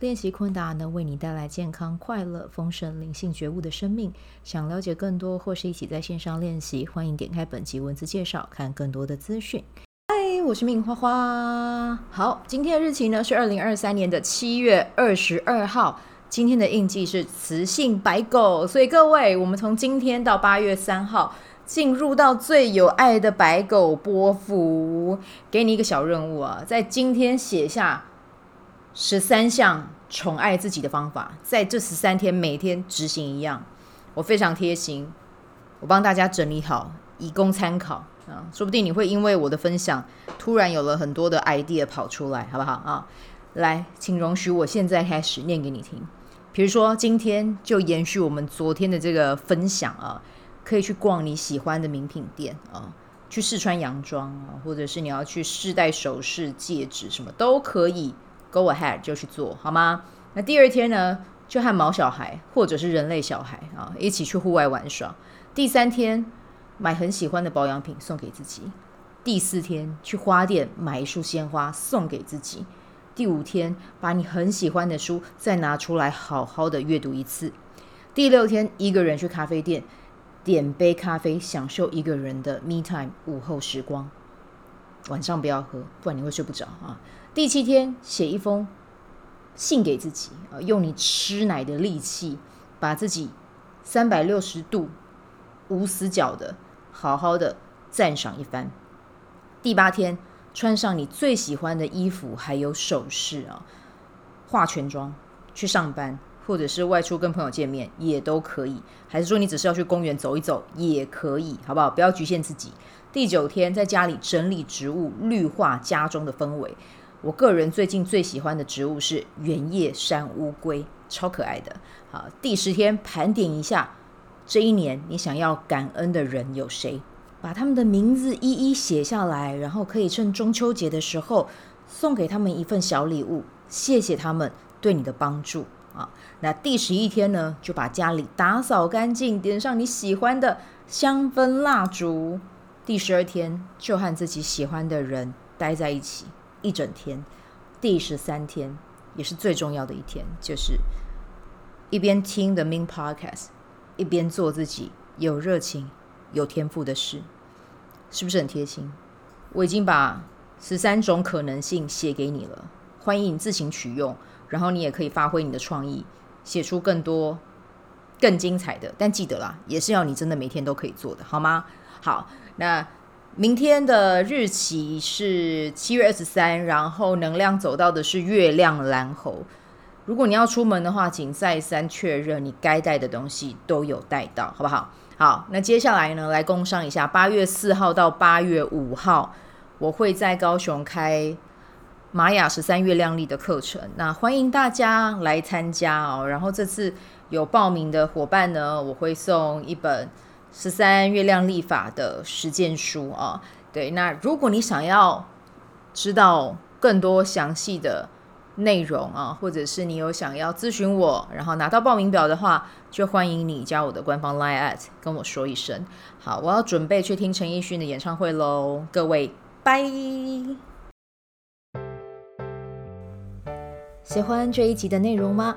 练习昆达能为你带来健康、快乐、丰盛、灵性觉悟的生命。想了解更多或是一起在线上练习，欢迎点开本集文字介绍，看更多的资讯。嗨，我是命花花。好，今天的日期呢是二零二三年的七月二十二号。今天的印记是磁性白狗，所以各位，我们从今天到八月三号，进入到最有爱的白狗波符。给你一个小任务啊，在今天写下。十三项宠爱自己的方法，在这十三天每天执行一样，我非常贴心，我帮大家整理好，以供参考啊。说不定你会因为我的分享，突然有了很多的 idea 跑出来，好不好啊？来，请容许我现在开始念给你听。比如说，今天就延续我们昨天的这个分享啊，可以去逛你喜欢的名品店啊，去试穿洋装啊，或者是你要去试戴首饰、戒指，什么都可以。Go ahead，就去做好吗？那第二天呢，就和毛小孩或者是人类小孩啊一起去户外玩耍。第三天，买很喜欢的保养品送给自己。第四天，去花店买一束鲜花送给自己。第五天，把你很喜欢的书再拿出来好好的阅读一次。第六天，一个人去咖啡店点杯咖啡，享受一个人的 me time 午后时光。晚上不要喝，不然你会睡不着啊。第七天，写一封信给自己啊，用你吃奶的力气，把自己三百六十度无死角的好好的赞赏一番。第八天，穿上你最喜欢的衣服，还有首饰啊，化全妆去上班，或者是外出跟朋友见面也都可以，还是说你只是要去公园走一走也可以，好不好？不要局限自己。第九天，在家里整理植物，绿化家中的氛围。我个人最近最喜欢的植物是圆叶山乌龟，超可爱的。好，第十天盘点一下这一年你想要感恩的人有谁，把他们的名字一一写下来，然后可以趁中秋节的时候送给他们一份小礼物，谢谢他们对你的帮助啊。那第十一天呢，就把家里打扫干净，点上你喜欢的香氛蜡烛。第十二天就和自己喜欢的人待在一起。一整天，第十三天也是最重要的一天，就是一边听 The Main Podcast，一边做自己有热情、有天赋的事，是不是很贴心？我已经把十三种可能性写给你了，欢迎你自行取用，然后你也可以发挥你的创意，写出更多更精彩的。但记得啦，也是要你真的每天都可以做的，好吗？好，那。明天的日期是七月二十三，然后能量走到的是月亮蓝猴。如果你要出门的话，请再三确认你该带的东西都有带到，好不好？好，那接下来呢，来工商一下，八月四号到八月五号，我会在高雄开玛雅十三月亮历的课程，那欢迎大家来参加哦。然后这次有报名的伙伴呢，我会送一本。十三月亮历法的实践书啊，对，那如果你想要知道更多详细的内容啊，或者是你有想要咨询我，然后拿到报名表的话，就欢迎你加我的官方 Line at 跟我说一声。好，我要准备去听陈奕迅的演唱会喽，各位，拜。喜欢这一集的内容吗？